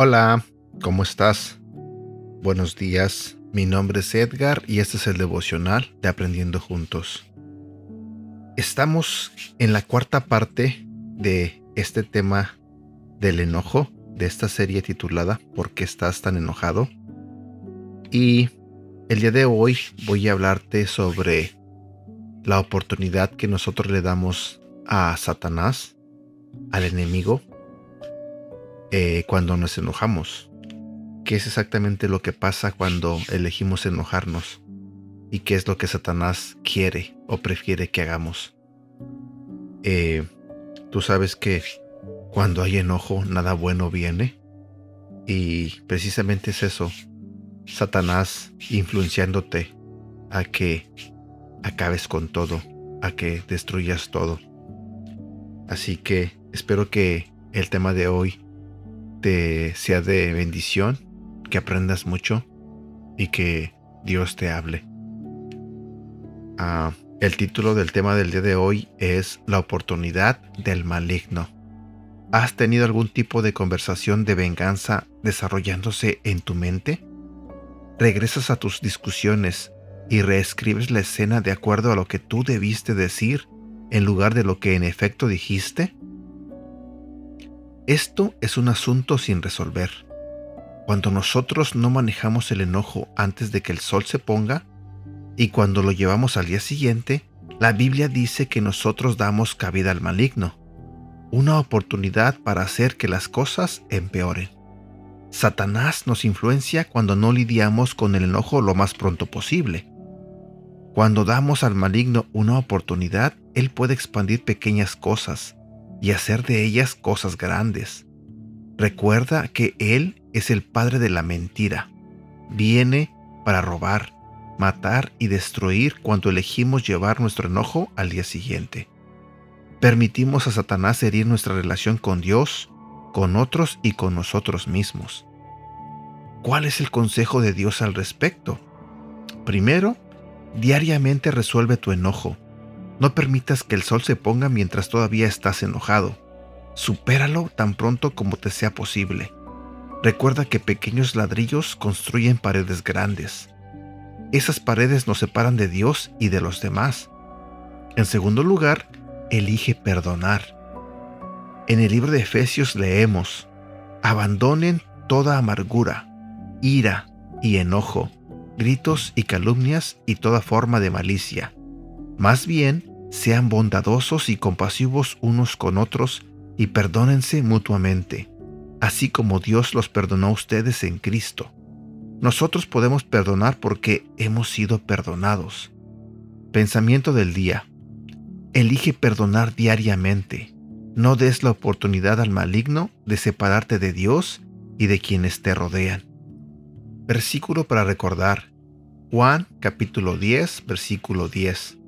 Hola, ¿cómo estás? Buenos días, mi nombre es Edgar y este es el devocional de Aprendiendo Juntos. Estamos en la cuarta parte de este tema del enojo, de esta serie titulada ¿Por qué estás tan enojado? Y el día de hoy voy a hablarte sobre la oportunidad que nosotros le damos a Satanás, al enemigo, eh, cuando nos enojamos. ¿Qué es exactamente lo que pasa cuando elegimos enojarnos? ¿Y qué es lo que Satanás quiere o prefiere que hagamos? Eh, Tú sabes que cuando hay enojo nada bueno viene. Y precisamente es eso. Satanás influenciándote a que acabes con todo, a que destruyas todo. Así que espero que el tema de hoy te sea de bendición, que aprendas mucho y que Dios te hable. Ah, el título del tema del día de hoy es La oportunidad del maligno. ¿Has tenido algún tipo de conversación de venganza desarrollándose en tu mente? ¿Regresas a tus discusiones y reescribes la escena de acuerdo a lo que tú debiste decir en lugar de lo que en efecto dijiste? Esto es un asunto sin resolver. Cuando nosotros no manejamos el enojo antes de que el sol se ponga, y cuando lo llevamos al día siguiente, la Biblia dice que nosotros damos cabida al maligno, una oportunidad para hacer que las cosas empeoren. Satanás nos influencia cuando no lidiamos con el enojo lo más pronto posible. Cuando damos al maligno una oportunidad, él puede expandir pequeñas cosas y hacer de ellas cosas grandes. Recuerda que Él es el Padre de la mentira. Viene para robar, matar y destruir cuando elegimos llevar nuestro enojo al día siguiente. Permitimos a Satanás herir nuestra relación con Dios, con otros y con nosotros mismos. ¿Cuál es el consejo de Dios al respecto? Primero, diariamente resuelve tu enojo no permitas que el sol se ponga mientras todavía estás enojado. Supéralo tan pronto como te sea posible. Recuerda que pequeños ladrillos construyen paredes grandes. Esas paredes nos separan de Dios y de los demás. En segundo lugar, elige perdonar. En el libro de Efesios leemos, abandonen toda amargura, ira y enojo, gritos y calumnias y toda forma de malicia. Más bien, sean bondadosos y compasivos unos con otros y perdónense mutuamente, así como Dios los perdonó a ustedes en Cristo. Nosotros podemos perdonar porque hemos sido perdonados. Pensamiento del día. Elige perdonar diariamente. No des la oportunidad al maligno de separarte de Dios y de quienes te rodean. Versículo para recordar. Juan capítulo 10, versículo 10.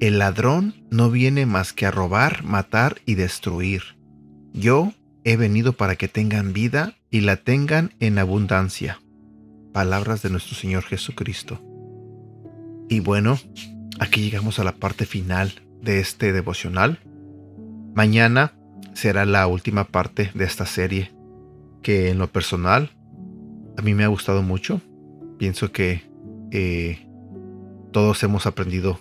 El ladrón no viene más que a robar, matar y destruir. Yo he venido para que tengan vida y la tengan en abundancia. Palabras de nuestro Señor Jesucristo. Y bueno, aquí llegamos a la parte final de este devocional. Mañana será la última parte de esta serie, que en lo personal a mí me ha gustado mucho. Pienso que eh, todos hemos aprendido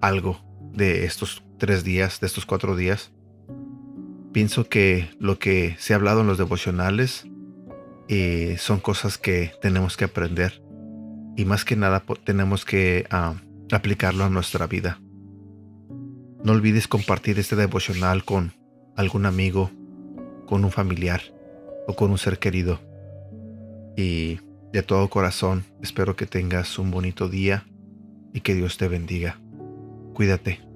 algo de estos tres días, de estos cuatro días. Pienso que lo que se ha hablado en los devocionales eh, son cosas que tenemos que aprender y más que nada tenemos que ah, aplicarlo a nuestra vida. No olvides compartir este devocional con algún amigo, con un familiar o con un ser querido. Y de todo corazón espero que tengas un bonito día y que Dios te bendiga. Cuídate.